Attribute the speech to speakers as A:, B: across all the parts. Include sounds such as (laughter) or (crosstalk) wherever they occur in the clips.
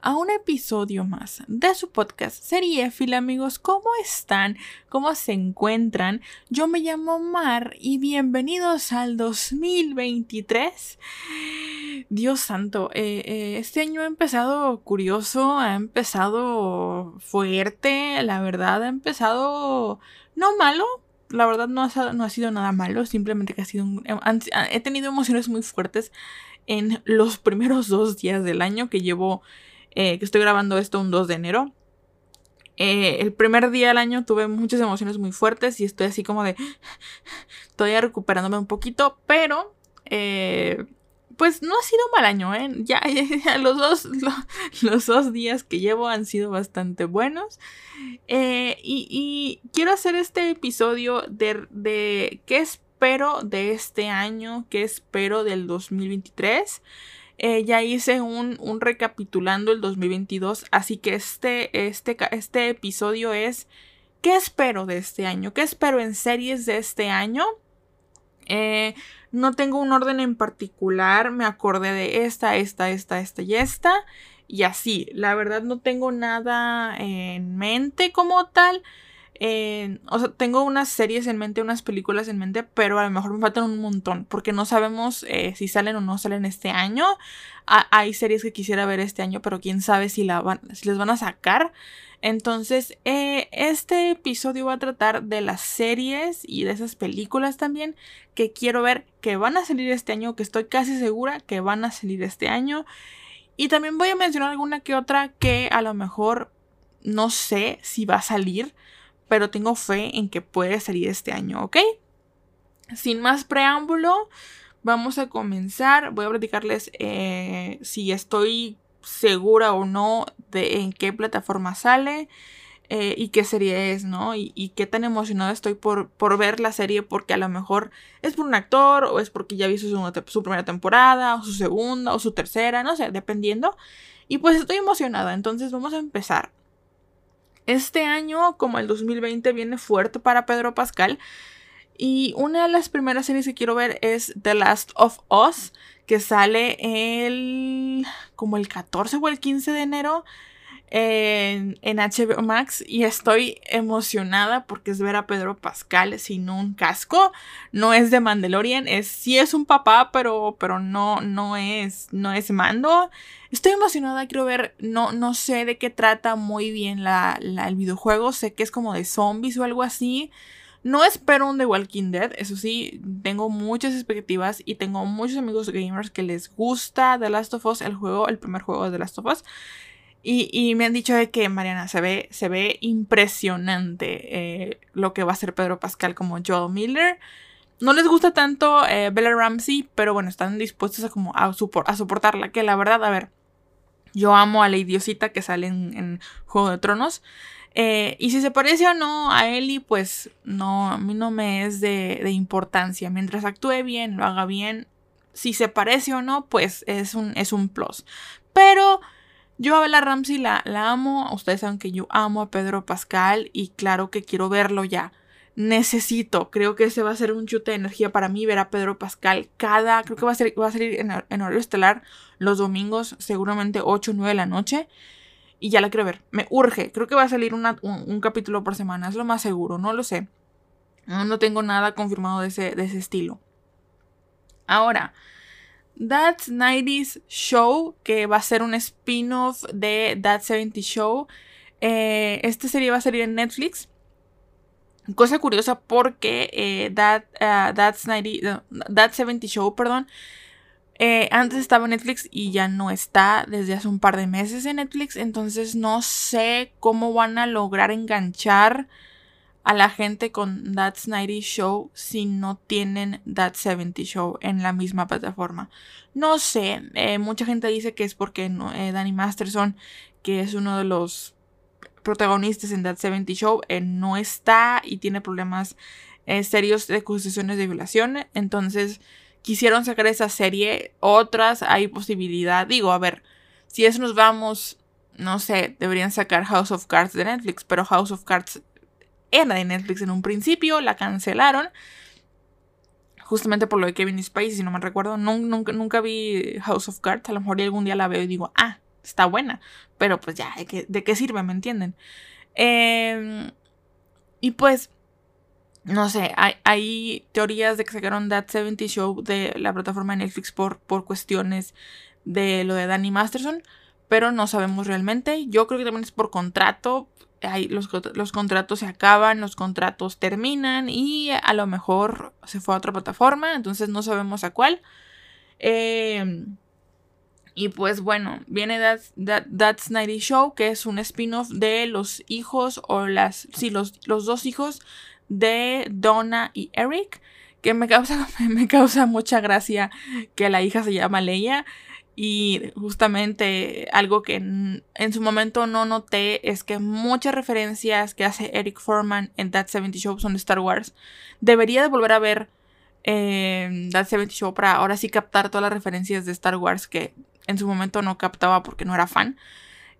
A: a un episodio más de su podcast Seriefil, amigos. ¿Cómo están? ¿Cómo se encuentran? Yo me llamo Mar y bienvenidos al 2023. Dios santo, eh, eh, este año ha empezado curioso, ha empezado fuerte, la verdad, ha empezado no malo, la verdad no ha, no ha, sido nada malo, simplemente que ha sido he tenido emociones muy fuertes en los primeros dos días del año que llevo eh, que estoy grabando esto un 2 de enero. Eh, el primer día del año tuve muchas emociones muy fuertes y estoy así como de... (laughs) Todavía recuperándome un poquito, pero... Eh, pues no ha sido un mal año, ¿eh? Ya, (laughs) los, dos, los, dos días que llevo han sido bastante buenos. y, y, quiero hacer este episodio de, de qué espero de este año, qué espero del 2023. Eh, ya hice un, un, recapitulando el 2022, así que este, este, este episodio es ¿qué espero de este año? ¿Qué espero en series de este año? Eh, no tengo un orden en particular, me acordé de esta, esta, esta, esta y esta. Y así, la verdad no tengo nada en mente como tal o sea, tengo unas series en mente, unas películas en mente, pero a lo mejor me faltan un montón, porque no sabemos eh, si salen o no salen este año. hay series que quisiera ver este año, pero quién sabe si, la van, si les van a sacar. Entonces, eh, este episodio va a tratar de las series y de esas películas también que quiero ver que van a salir este año, que estoy casi segura que van a salir este año. Y también voy a mencionar alguna que otra que a lo mejor no sé si va a salir pero tengo fe en que puede salir este año, ¿ok? Sin más preámbulo, vamos a comenzar. Voy a platicarles eh, si estoy segura o no de en qué plataforma sale. Eh, y qué serie es, ¿no? Y, qué tan emocionada estoy por, por, ver la serie porque a lo mejor es por un actor o es porque ya vi su, su, primera temporada o su segunda o su tercera, no sé, dependiendo. Y pues estoy emocionada, entonces vamos a empezar. Este año, como el 2020, viene fuerte para Pedro Pascal. Y una de las primeras series que quiero ver es The Last of Us, que sale el como el 14 o el 15 de enero en, en, HBO Max y estoy emocionada porque es ver a Pedro Pascal sin un casco. No es de Mandalorian, es sí es un papá, pero, pero no, no es, no es mando. Estoy emocionada, quiero ver, no, no sé de qué trata muy bien la, el videojuego, sé que es como de zombies o algo así. No espero un The Walking Dead, eso sí, tengo muchas expectativas y tengo muchos amigos gamers que les gusta The Last of Us, el juego, el primer juego de The Last of Us. Y, me han dicho de que Mariana se ve, se ve impresionante eh, lo que va a hacer Pedro Pascal como Joel Miller. No les gusta tanto eh, Bella Ramsey, pero bueno, están dispuestos a, como a, soportarla. Que la verdad, a ver, yo amo a la idiosita que sale en, Juego de Tronos. Eh, y si se parece o no a Ellie, pues no, a mí no me es de, de, importancia. Mientras actúe bien, lo haga bien. Si se parece o no, pues es un, es un plus. Pero yo a Bella Ramsey la, amo, ustedes saben que yo amo a Pedro Pascal y claro que quiero verlo ya. Necesito, creo que ese va a ser un chute de energía para mí ver a Pedro Pascal cada, creo que va a, ser, salir en, horario estelar los domingos, seguramente 8 o 9 de la noche. Y ya la quiero ver, me urge, creo que va a salir un, capítulo por semana, es lo más seguro, no lo sé. No, tengo nada confirmado de ese estilo. Ahora, That 90s Show, que va a ser un spin-off de That 70 Show. Eh, esta serie va a salir en Netflix. Cosa curiosa porque eh, That, uh, That's 90, That 70 Show, perdón, eh, antes estaba en Netflix y ya no está desde hace un par de meses en Netflix. Entonces no sé cómo van a lograr enganchar a la gente con That's 90 Show si no tienen That 70 Show en la misma plataforma. No sé, eh, mucha gente dice que es porque eh, Danny Masterson, que es uno de los protagonistas en That 70 Show eh, no está y tiene problemas eh, serios de acusaciones de violación. Entonces quisieron sacar esa serie. Otras hay posibilidad. Digo, a ver, si eso nos vamos, no sé, deberían sacar House of Cards de Netflix, pero House of Cards era de Netflix en un principio, la cancelaron. Justamente por lo de Kevin Spacey, si no me recuerdo. Nunca, nunca, vi House of Cards. A lo mejor algún día la veo y digo, ah, está buena. Pero pues ya, ¿de qué, sirve? ¿Me entienden? Em, y pues, no sé, hay, teorías de que sacaron That 70 Show de la plataforma de Netflix por, por cuestiones de lo de Danny Masterson, pero no sabemos realmente. Yo creo que también es por contrato. Los, los, contratos se acaban, los contratos terminan y a lo mejor se fue a otra plataforma, entonces no sabemos a cuál. Em, y pues bueno, viene That's, Nighty Show, que es un spin-off de los hijos o las, sí, los, los dos hijos de Donna y Eric, que me causa, (laughs) me causa mucha gracia que la hija se llama Leia. Y justamente algo que en, su momento no noté es que muchas referencias que hace Eric Foreman en That 70 Show son de Star Wars. Debería de volver a ver eh, That 70 Show para ahora sí captar todas las referencias de Star Wars que en su momento no captaba porque no era fan.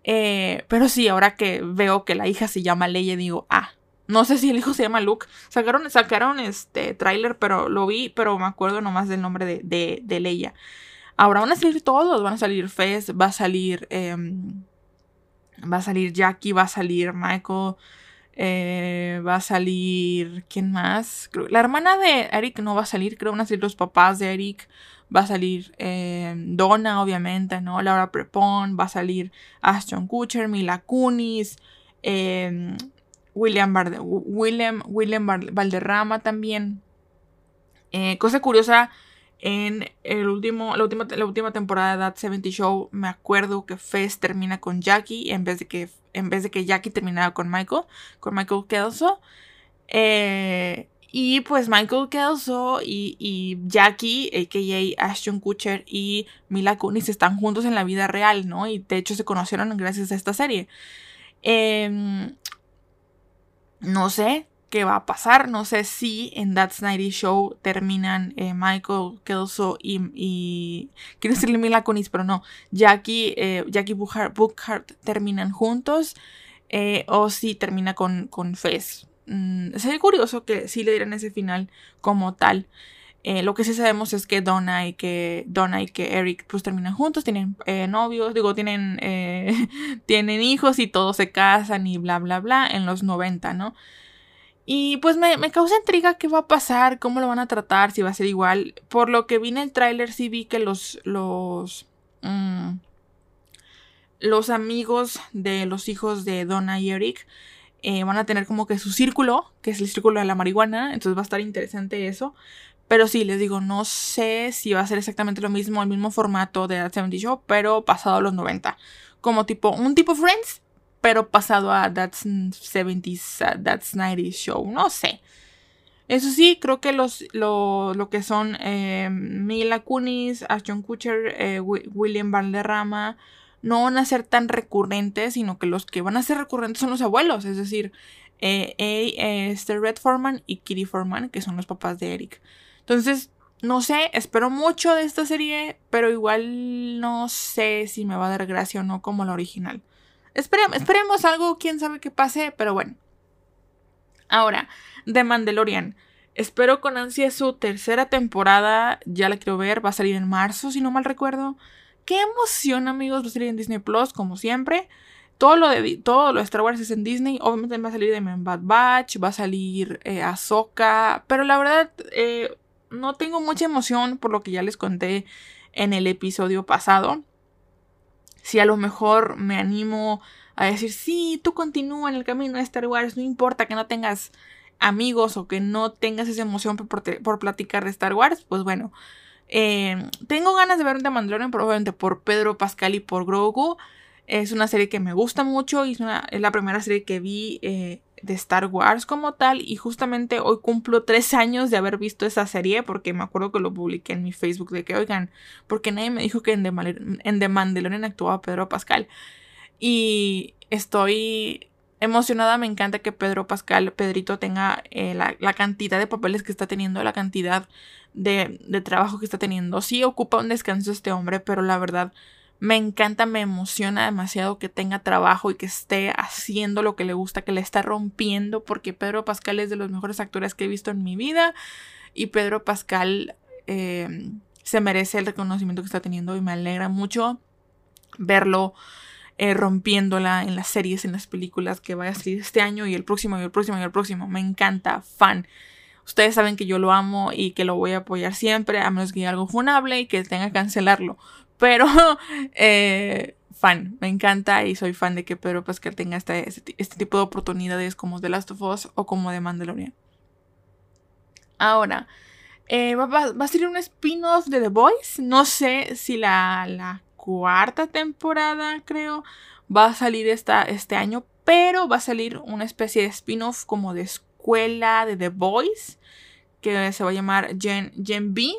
A: Eh, pero sí, ahora que veo que la hija se llama Leia, digo, ah, no sé si el hijo se llama Luke. Sacaron, sacaron este tráiler, pero lo vi, pero me acuerdo nomás del nombre de, de, de Leia. Ahora van a salir todos, van a salir Fez, va a salir. Em, va a salir Jackie, va a salir Michael. Eh, va a salir. ¿Quién más? la hermana de Eric no va a salir, creo van a salir los papás de Eric. Va a salir em, Donna, obviamente, ¿no? Laura Prepon. Va a salir Ashton Kutcher, Mila Kunis. Em, William, William, William Valderrama también. Eh, cosa curiosa en el último, la, última, la última temporada de That 70 Show, me acuerdo que Fez termina con Jackie en vez de que, en vez de que Jackie terminara con Michael, con Michael Kelso. Eh, y pues Michael Kelso y, y, Jackie, a.k.a. Ashton Kutcher y Mila Kunis están juntos en la vida real, ¿no? Y de hecho se conocieron gracias a esta serie. Eh, no sé, qué va a pasar. No sé si en That's Nighty Show terminan eh, Michael Kelso y, y, Quiero decirle Mila Kunis, pero no. Jackie, eh, Jackie Bookhart, terminan juntos. Eh, o si termina con, con Fez. Mm, sería curioso que sí le dieran ese final como tal. lo que sí sabemos es que Donna y que Donna y que Eric pues terminan juntos, tienen novios, digo, tienen, (laughs) tienen hijos y todos se casan y bla bla bla en los 90, ¿no? Y pues me, causa intriga qué va a pasar, cómo lo van a tratar, si va a ser igual. Por lo que vi en el tráiler sí vi que los... los mm, los amigos de los hijos de Donna y Eric eh, van a tener como que su círculo, que es el círculo de la marihuana, entonces va a estar interesante eso. Pero sí, les digo, no sé si va a ser exactamente lo mismo, el mismo formato de That 70 Show, pero pasado a los 90. Como tipo, un tipo Friends, pero pasado a That's 70s, That's 90s Show, no sé. Eso sí, creo que los, lo, lo que son eh, Mila Kunis, Ashton Kutcher, eh, William Valderrama, no van a ser tan recurrentes, sino que los que van a ser recurrentes son los abuelos, es decir, eh, este Red Foreman y Kitty Foreman, que son los papás de Eric. Entonces, no sé, espero mucho de esta serie, pero igual no sé si me va a dar gracia o no como la original esperemos algo, quién sabe qué pase, pero bueno. Ahora, The Mandalorian. Espero con ansia su tercera temporada. Ya la quiero ver. Va a salir en marzo, si no mal recuerdo. Qué emoción, amigos. Va a salir en Disney Plus, como siempre. Todo lo de, todo lo de Star Wars es en Disney. Obviamente va a salir de Bad Batch. Va a salir eh, Ahsoka. Pero la verdad, eh, no tengo mucha emoción por lo que ya les conté en el episodio pasado si a lo mejor me animo a decir, sí, tú continúa en el camino de Star Wars, no importa que no tengas amigos o que no tengas esa emoción por, platicar de Star Wars, pues bueno, eh, tengo ganas de ver The Mandalorian probablemente por Pedro Pascal y por Grogu. Es una serie que me gusta mucho y es, es la primera serie que vi eh, de Star Wars como tal y justamente hoy cumplo tres años de haber visto esa serie porque me acuerdo que lo publiqué en mi Facebook de que oigan, porque nadie me dijo que en The, en Mandalorian actuaba Pedro Pascal y estoy emocionada, me encanta que Pedro Pascal, Pedrito, tenga eh, la, cantidad de papeles que está teniendo, la cantidad de, de trabajo que está teniendo. Sí ocupa un descanso este hombre, pero la verdad me encanta, me emociona demasiado que tenga trabajo y que esté haciendo lo que le gusta, que le está rompiendo, porque Pedro Pascal es de los mejores actores que he visto en mi vida y Pedro Pascal eh, se merece el reconocimiento que está teniendo y me alegra mucho verlo eh, rompiéndola en las series, en las películas que vaya a salir este año y el próximo y el próximo y el próximo. Me encanta, fan. Ustedes saben que yo lo amo y que lo voy a apoyar siempre, a menos que haya algo funable y que tenga que cancelarlo. Pero, (laughs) eh, fan, me encanta y soy fan de que Pedro Pascal tenga este, este, este, tipo de oportunidades como The Last of Us o como The Mandalorian. Ahora, eh, va, a salir un spin-off de The Voice. No sé si la, la, cuarta temporada, creo, va a salir esta, este año, pero va a salir una especie de spin-off como de escuela de The Voice, que se va a llamar Gen, Gen B.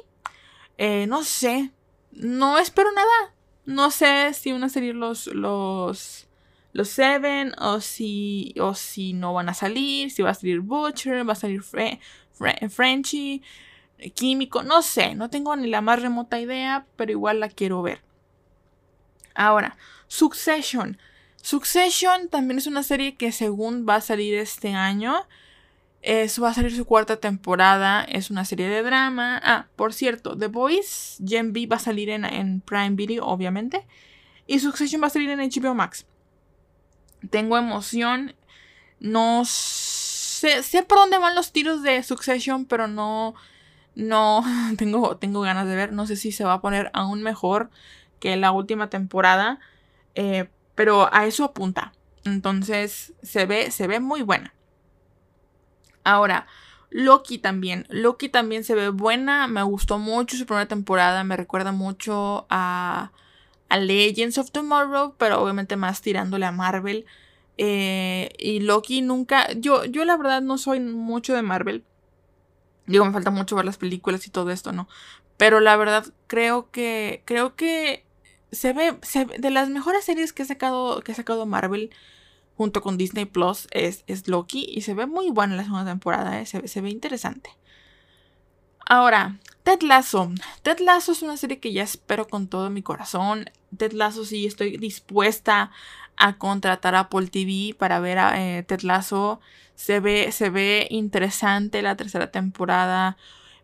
A: Eh, no sé, no espero nada. No sé si van a salir los, los, los Seven o si, o si no van a salir, si va a salir Butcher, va a salir Frenchy, Químico, no sé, no tengo ni la más remota idea, pero igual la quiero ver. Ahora, Succession. Succession también es una serie que según va a salir este año. Eso va a salir su cuarta temporada. Es una serie de drama. Ah, por cierto, The Boys, Gen B va a salir en, Prime Video, obviamente. Y Succession va a salir en HBO Max. Tengo emoción. No sé, sé por dónde van los tiros de Succession, pero no. No (laughs) tengo, tengo ganas de ver. No sé si se va a poner aún mejor que la última temporada. Eh, pero a eso apunta. Entonces se ve, se ve muy buena. Ahora, Loki también. Loki también se ve buena. Me gustó mucho su primera temporada. Me recuerda mucho a, a Legends of Tomorrow, pero obviamente más tirándole a Marvel. Eh, y Loki nunca. Yo, yo la verdad no soy mucho de Marvel. Digo, me falta mucho ver las películas y todo esto, ¿no? Pero la verdad creo que. Creo que se ve, de las mejores series que ha sacado, que ha sacado Marvel junto con Disney Plus es, es Loki y se ve muy buena la segunda temporada, ¿eh? se, ve interesante. Ahora, Ted Lasso. Ted Lasso es una serie que ya espero con todo mi corazón. Ted Lasso sí estoy dispuesta a contratar a Apple TV para ver a eh, Ted Lasso. Se ve, se ve interesante la tercera temporada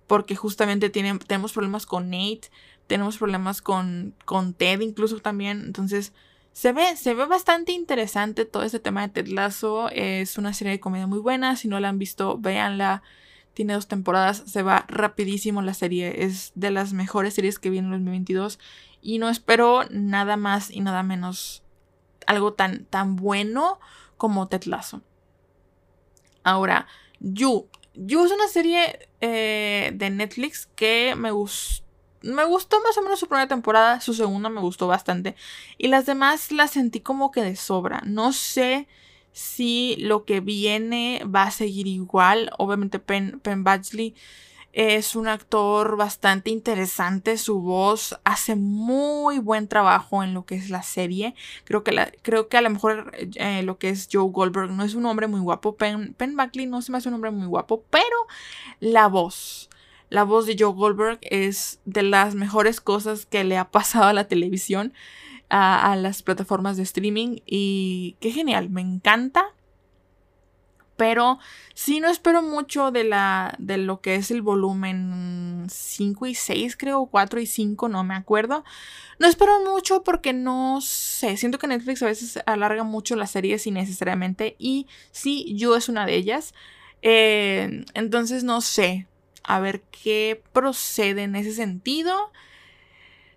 A: porque justamente tenemos problemas con Nate, tenemos problemas con, con Ted incluso también. Entonces, se ve, se ve bastante interesante todo este tema de Ted Lasso. Es una serie de comedia muy buena. Si no la han visto, véanla. Tiene dos temporadas. Se va rapidísimo la serie. Es de las mejores series que viene en 2022. Y no espero nada más y nada menos algo tan, tan bueno como Ted Lasso. Ahora, You. You es una serie eh, de Netflix que me gustó me gustó más o menos su primera temporada, su segunda me gustó bastante. Y las demás las sentí como que de sobra. No sé si lo que viene va a seguir igual. Obviamente Penn, Penn es un actor bastante interesante, su voz hace muy buen trabajo en lo que es la serie. Creo que, la, creo que a lo mejor eh, lo que es Joe Goldberg no es un hombre muy guapo, Penn, Penn no se me hace un hombre muy guapo, pero la voz, la voz de Joe Goldberg es de las mejores cosas que le ha pasado a la televisión, a, las plataformas de streaming. Y qué genial, me encanta. Pero sí no espero mucho de, la, de lo que es el volumen 5 y 6, creo, 4 y 5, no me acuerdo. No espero mucho porque no sé, siento que Netflix a veces alarga mucho las series innecesariamente y sí, yo es una de ellas. Eh, entonces no sé, a ver qué procede en ese sentido.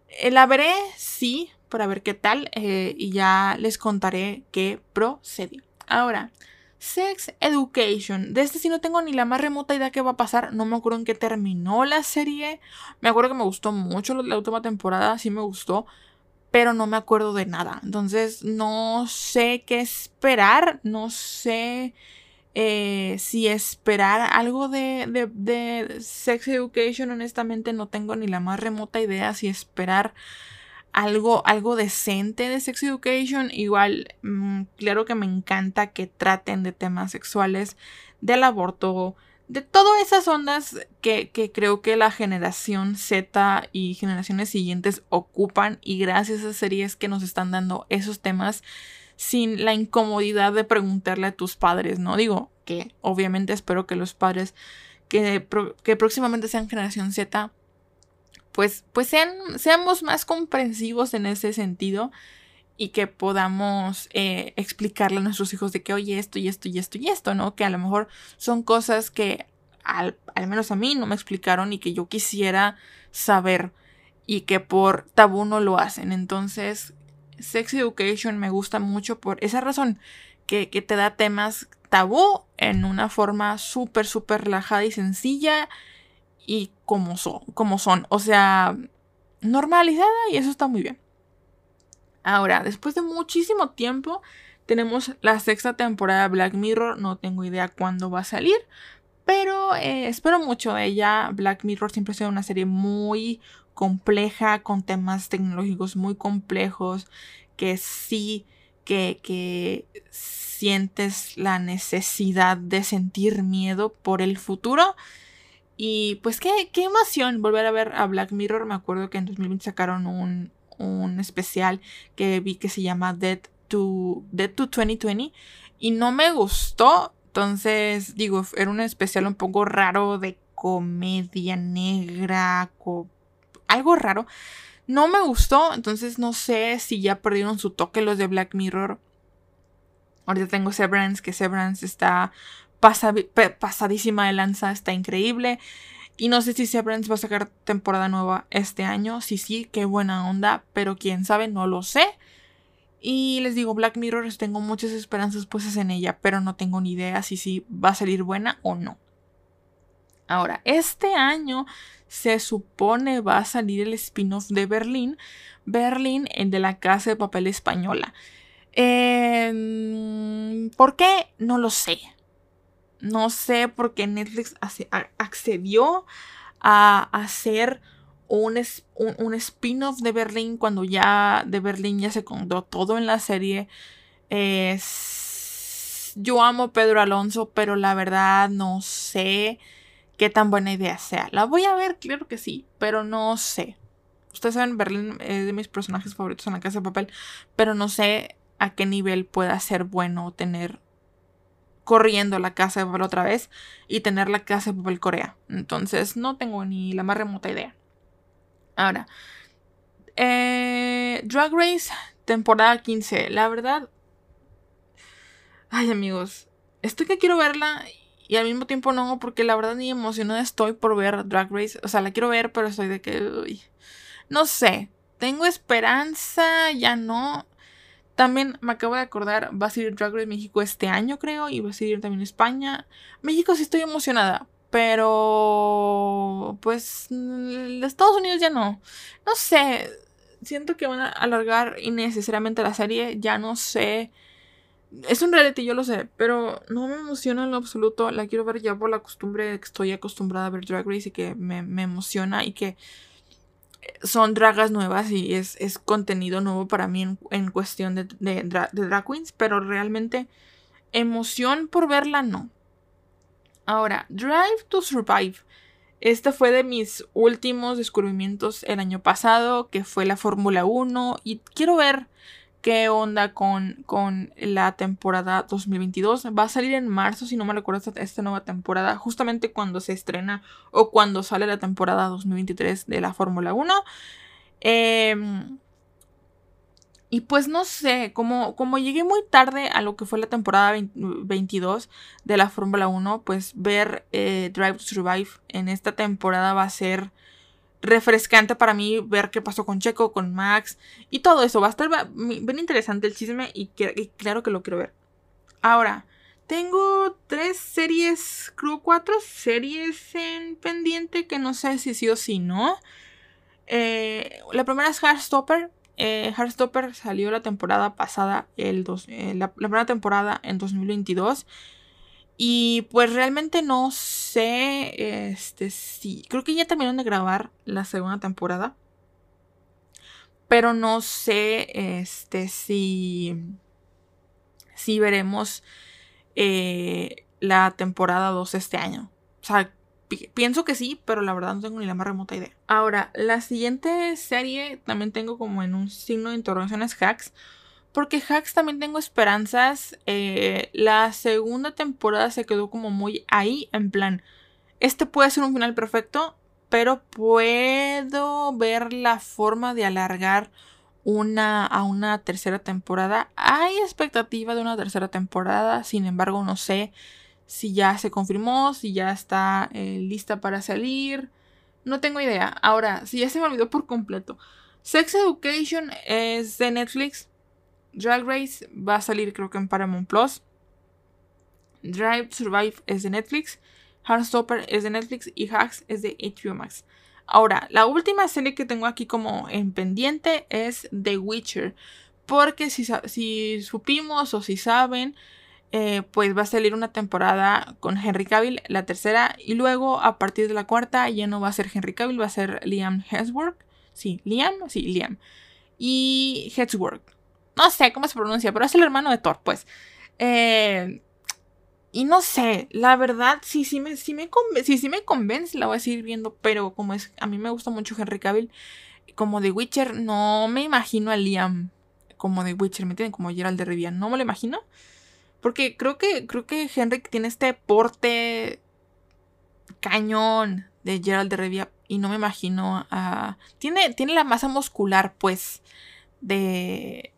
A: Eh, la veré, sí, para ver qué tal eh, y ya les contaré qué procede. Ahora, Sex Education. De este sí no tengo ni la más remota idea qué va a pasar. No me acuerdo en qué terminó la serie. Me acuerdo que me gustó mucho la última temporada, sí me gustó. Pero no me acuerdo de nada. Entonces no sé qué esperar. No sé eh, si esperar algo de, de, Sex Education, honestamente no tengo ni la más remota idea si esperar algo, algo decente de Sex Education. Igual, mm, claro que me encanta que traten de temas sexuales, del aborto, de todas esas ondas que, que, creo que la generación Z y generaciones siguientes ocupan y gracias a series que nos están dando esos temas sin la incomodidad de preguntarle a tus padres, ¿no? Digo que obviamente espero que los padres que, que próximamente sean generación Z, pues, pues sean, seamos más comprensivos en ese sentido y que podamos eh, explicarle a nuestros hijos de que, oye, esto y esto y esto y esto, ¿no? Que a lo mejor son cosas que al, al menos a mí no me explicaron y que yo quisiera saber y que por tabú no lo hacen. Entonces, Sex Education me gusta mucho por esa razón, que, te da temas tabú en una forma súper, súper relajada y sencilla y como son, como son, o sea, normalizada y eso está muy bien. Ahora, después de muchísimo tiempo, tenemos la sexta temporada de Black Mirror, no tengo idea cuándo va a salir, pero eh, espero mucho de ella. Black Mirror siempre ha sido una serie muy compleja, con temas tecnológicos muy complejos, que sí, que, que sientes la necesidad de sentir miedo por el futuro. Y pues qué, qué emoción volver a ver a Black Mirror. Me acuerdo que en 2020 sacaron un, un especial que vi que se llama Dead to, Dead to 2020 y no me gustó. Entonces, digo, era un especial un poco raro de comedia negra, algo raro. No me gustó, entonces no sé si ya perdieron su toque los de Black Mirror. Ahorita tengo Severance, que Severance está pasadísima de lanza, está increíble. Y no sé si Severance va a sacar temporada nueva este año. Sí, sí, qué buena onda, pero quién sabe, no lo sé. Y les digo, Black Mirror, tengo muchas esperanzas puestas en ella, pero no tengo ni idea si sí va a salir buena o no. Ahora, este año se supone va a salir el spin-off de Berlín, Berlín, el de la Casa de Papel Española. Em, ¿Por qué? No lo sé. No sé por qué Netflix accedió a hacer un, un, spin-off de Berlín cuando ya de Berlín ya se contó todo en la serie. yo amo Pedro Alonso, pero la verdad no sé qué tan buena idea sea. La voy a ver, claro que sí, pero no sé. Ustedes saben, Berlín es de mis personajes favoritos en la casa de papel, pero no sé a qué nivel pueda ser bueno tener corriendo la casa de papel otra vez y tener la casa de papel Corea. Entonces no tengo ni la más remota idea. Ahora, eh, Drag Race, temporada 15. La verdad... Ay amigos, estoy que quiero verla y al mismo tiempo no, porque la verdad ni emocionada estoy por ver Drag Race. O sea, la quiero ver, pero estoy de que... no sé, tengo esperanza, ya no. También me acabo de acordar, va a salir Drag Race México este año, creo, y va a salir también España. México sí estoy emocionada, pero pues Estados Unidos ya no. No sé, siento que van a alargar innecesariamente la serie, ya no sé. Es un reality, yo lo sé, pero no me emociona en lo absoluto. La quiero ver ya por la costumbre que estoy acostumbrada a ver Drag Race y que me, me emociona y que son dragas nuevas y es, es contenido nuevo para mí en, cuestión de, de, drag queens, pero realmente emoción por verla no. Ahora, Drive to Survive. Este fue de mis últimos descubrimientos el año pasado, que fue la Fórmula 1, y quiero ver qué onda con, con la temporada 2022. Va a salir en marzo, si no me recuerdo, esta, nueva temporada, justamente cuando se estrena o cuando sale la temporada 2023 de la Fórmula 1. Em, y pues no sé, como, llegué muy tarde a lo que fue la temporada 22 de la Fórmula 1, pues ver eh, Drive to Survive en esta temporada va a ser refrescante para mí ver qué pasó con Checo, con Max y todo eso. Va a estar bien interesante el chisme y, claro que lo quiero ver. Ahora, tengo tres series, creo cuatro series en pendiente que no sé si sí o si no. Eh, la primera es Heartstopper. Eh, Heartstopper salió la temporada pasada, el dos, eh, la, la, primera temporada en 2022. Y pues realmente no sé, este sí, creo que ya terminaron de grabar la segunda temporada. Pero no sé este, si, si veremos eh, la temporada 2 este año. O sea, pienso que sí, pero la verdad no tengo ni la más remota idea. Ahora, la siguiente serie también tengo como en un signo de interrogación es Hacks. Porque Hacks también tengo esperanzas. Eh, la segunda temporada se quedó como muy ahí, en plan, este puede ser un final perfecto, pero puedo ver la forma de alargar una a una tercera temporada. Hay expectativa de una tercera temporada, sin embargo no sé si ya se confirmó, si ya está eh, lista para salir. No tengo idea. Ahora, si ya se me olvidó por completo. Sex Education es de Netflix. Drag Race va a salir creo que en Paramount Plus. Drive Survive es de Netflix. Heartstopper es de Netflix y Hacks es de HBO Max. Ahora, la última serie que tengo aquí como en pendiente es The Witcher. Porque si, si supimos o si saben, eh, pues va a salir una temporada con Henry Cavill, la tercera, y luego a partir de la cuarta ya no va a ser Henry Cavill, va a ser Liam Hemsworth. Sí, Liam, sí, Liam. Y Hemsworth. No sé cómo se pronuncia, pero es el hermano de Thor, pues. Eh, y no sé, la verdad, sí, sí me, sí me, sí, me convence, la voy a seguir viendo, pero como es, a mí me gusta mucho Henry Cavill, como de Witcher, no me imagino a Liam como de Witcher, ¿me entienden? Como Gerald de no me lo imagino. Porque creo que, creo que Henry tiene este porte cañón de Gerald de Rivia y no me imagino a... Tiene, tiene la masa muscular, pues, de,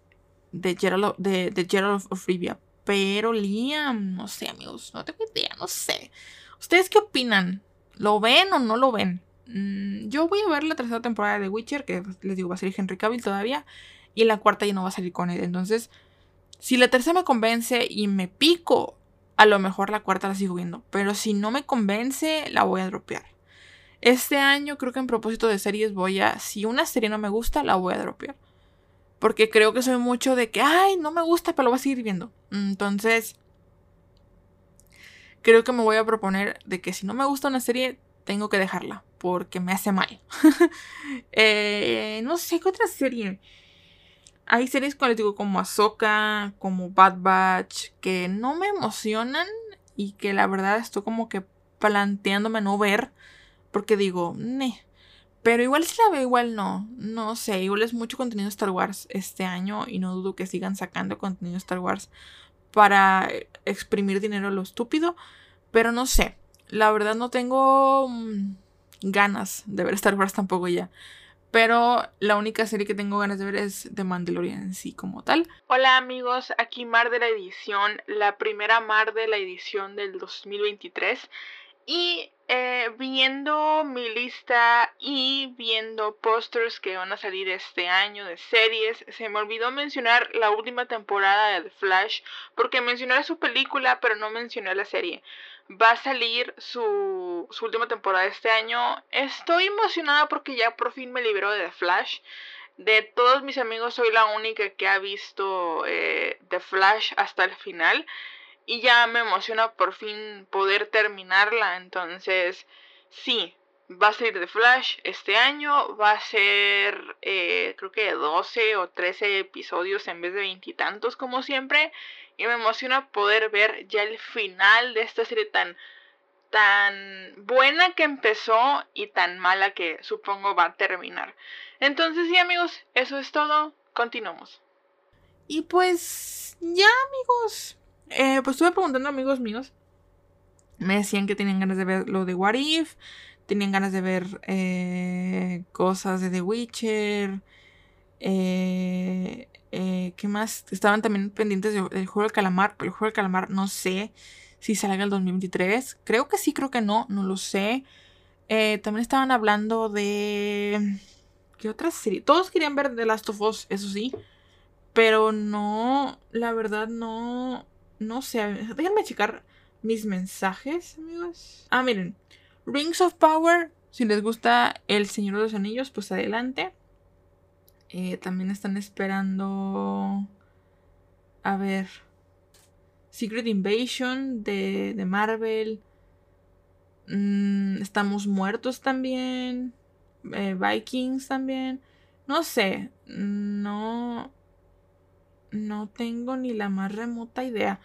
A: de, Gerald, de, de Gerald of Rivia, pero Liam, no sé, amigos, no tengo idea, no sé. ¿Ustedes qué opinan? ¿Lo ven o no lo ven? Mm, yo voy a ver la tercera temporada de Witcher, que les digo, va a salir Henry Cavill todavía. Y la cuarta ya no va a salir con él. Entonces, si la tercera me convence y me pico, a lo mejor la cuarta la sigo viendo. Pero si no me convence, la voy a dropear. Este año creo que en propósito de series voy a... Si una serie no me gusta, la voy a dropear. Porque creo que soy mucho de que, ay, no me gusta, pero lo voy a seguir viendo. Entonces, creo que me voy a proponer de que si no me gusta una serie, tengo que dejarla. Porque me hace mal. (laughs) Eh, no sé qué otra serie. Hay series, como les digo, como Ahsoka, como Bad Batch, que no me emocionan y que la verdad estoy como que planteándome no ver. Porque digo, ne pero igual si la veo, igual no. No sé, igual es mucho contenido Star Wars este año y no dudo que sigan sacando contenido Star Wars para exprimir dinero a lo estúpido. Pero no sé, la verdad no tengo mm, ganas de ver Star Wars tampoco ya. Pero la única serie que tengo ganas de ver es The Mandalorian en sí como tal. Hola amigos, aquí Mar de la edición, la primera Mar de la edición del 2023. Y eh, viendo mi lista y viendo pósters que van a salir este año de series, se me olvidó mencionar la última temporada de The Flash, porque mencioné su película, pero no mencioné la serie. Va a salir su, su última temporada este año. Estoy emocionada porque ya por fin me liberó de The Flash. De todos mis amigos soy la única que ha visto eh, The Flash hasta el final y ya me emociona por fin poder terminarla. Entonces, sí, va a salir de Flash este año. Va a ser, eh, creo que 12 o 13 episodios en vez de veintitantos, como siempre. Y me emociona poder ver ya el final de esta serie tan, tan buena que empezó y tan mala que supongo va a terminar. Entonces, sí, amigos, eso es todo. Continuamos. Y pues, ya, amigos eh, pues estuve preguntando a amigos míos. Me decían que tenían ganas de ver lo de What If. Tenían ganas de ver eh, cosas de The Witcher. Eh, ¿Qué más? Estaban también pendientes del juego del calamar. Pero el juego del calamar no sé si salga el 2023. Creo que sí, creo que no. No lo sé. también estaban hablando de... ¿Qué otra serie? Todos querían ver The Last of Us, eso sí. Pero no, la verdad no, no sé, déjenme checar mis mensajes, amigos. Ah, miren. Rings of Power. Si les gusta El Señor de los Anillos, pues adelante. Eh, también están esperando. A ver. Secret Invasion de, de Marvel. Mm, estamos muertos también. Eh, Vikings también. No sé. no. No tengo ni la más remota idea.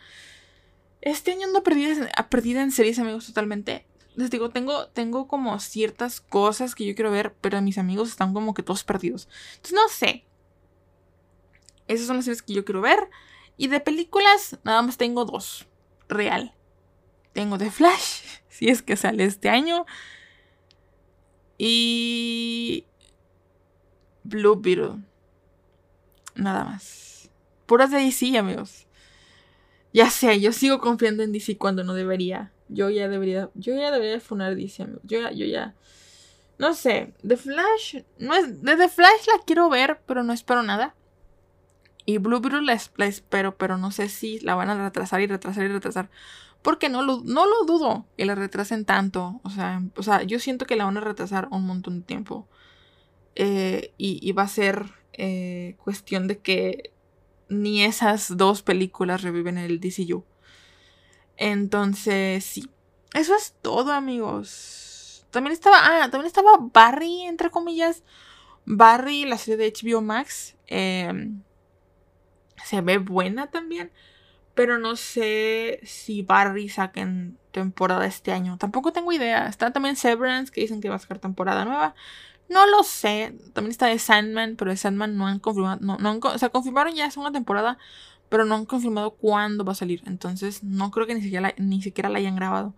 A: Este año ando perdida, perdida en series, amigos, totalmente. Les digo, tengo, tengo como ciertas cosas que yo quiero ver, pero mis amigos están como que todos perdidos. Entonces, no sé. Esas son las series que yo quiero ver. Y de películas, nada más tengo dos. Real. Tengo The Flash, (laughs) si es que sale este año. Y. Blue Beetle. Nada más. Puras de DC, amigos. Ya sé, yo sigo confiando en DC cuando no debería. Yo ya debería. Yo ya debería funar DC, amigos. Yo ya, yo ya. No sé. The Flash. No es. De The Flash la quiero ver, pero no espero nada. Y Blue Beetle la, espero, pero no sé si la van a retrasar y retrasar y retrasar. Porque no lo, no lo dudo que la retrasen tanto. O sea, o sea, yo siento que la van a retrasar un montón de tiempo. Eh, y, va a ser eh, cuestión de que ni esas dos películas reviven el DCU. Entonces, sí. Eso es todo, amigos. También estaba. Ah, también estaba Barry, entre comillas. Barry, la serie de HBO Max. Eh, se ve buena también. Pero no sé si Barry saquen temporada este año. Tampoco tengo idea. Está también Severance, que dicen que va a sacar temporada nueva. No lo sé. También está de Sandman, pero de Sandman no han confirmado. No, no o sea, confirmaron ya una temporada, pero no han confirmado cuándo va a salir. Entonces, no creo que ni siquiera la, ni siquiera la hayan grabado.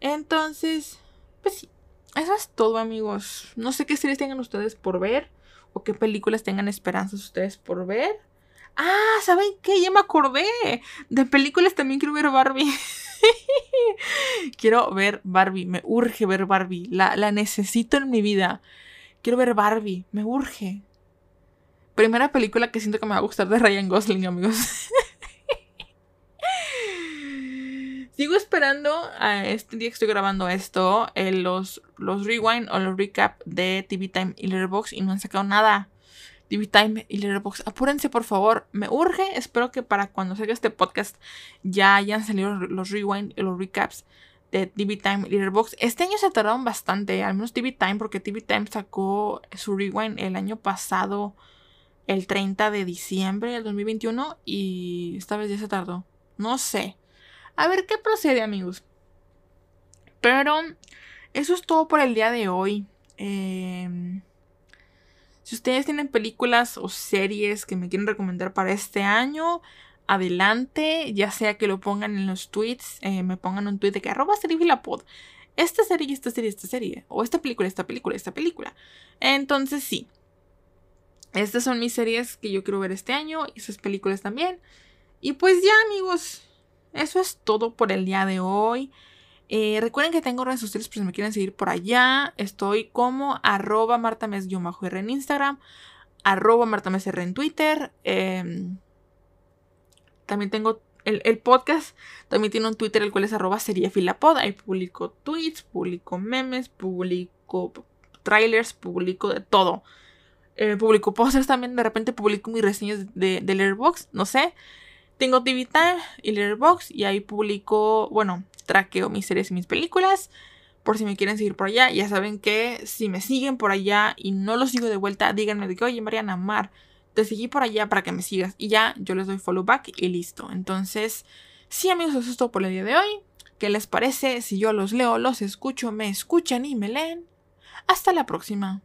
A: Entonces, pues sí. Eso es todo, amigos. No sé qué series tengan ustedes por ver. O qué películas tengan esperanzas ustedes por ver. Ah, ¿saben qué? Ya me acordé. De películas también quiero ver Barbie. (laughs) (laughs) quiero ver Barbie. Me urge ver Barbie. La, la necesito en mi vida. Quiero ver Barbie. Me urge. Primera película que siento que me va a gustar de Ryan Gosling, amigos. (laughs) Sigo esperando a este día que estoy grabando esto, los, los rewind o los recap de TV Time y Letterboxd y no han sacado nada. TV Time y Letterboxd. Apúrense, por favor. Me urge. Espero que para cuando salga este podcast ya hayan salido los rewind y los recaps de TV Time y Letterboxd. Este año se tardaron bastante, al menos TV Time, porque TV Time sacó su rewind el año pasado, el 30 de diciembre del 2021, y esta vez ya se tardó. No sé. A ver qué procede, amigos. Pero eso es todo por el día de hoy. Eh, si ustedes tienen películas o series que me quieren recomendar para este año, adelante, ya sea que lo pongan en los tweets, eh, me pongan un tweet de que arroba pod. Esta serie, esta serie, esta serie. O esta película, esta película, esta película. Entonces sí. Estas son mis series que yo quiero ver este año y sus películas también. Y pues ya amigos, eso es todo por el día de hoy. Eh, recuerden que tengo redes sociales por si me quieren seguir por allá. Estoy como arroba martames-r en Instagram, arroba martamesr en Twitter. Em, también tengo el, podcast, también tiene un Twitter el cual es arroba seriafilapod. Ahí publico tweets, publico memes, publico trailers, publico de todo. Eh, publico posters también, de repente publico mis reseñas de, de Letterboxd, no sé. Tengo Time y Letterboxd y ahí publico, bueno, traqueo mis series y mis películas. Por si me quieren seguir por allá, ya saben que si me siguen por allá y no los sigo de vuelta, díganme de que, oye, Mariana Mar, te seguí por allá para que me sigas. Y ya yo les doy follow back y listo. Entonces, sí, amigos, eso es todo por el día de hoy. ¿Qué les parece si yo los leo, los escucho, me escuchan y me leen? Hasta la próxima.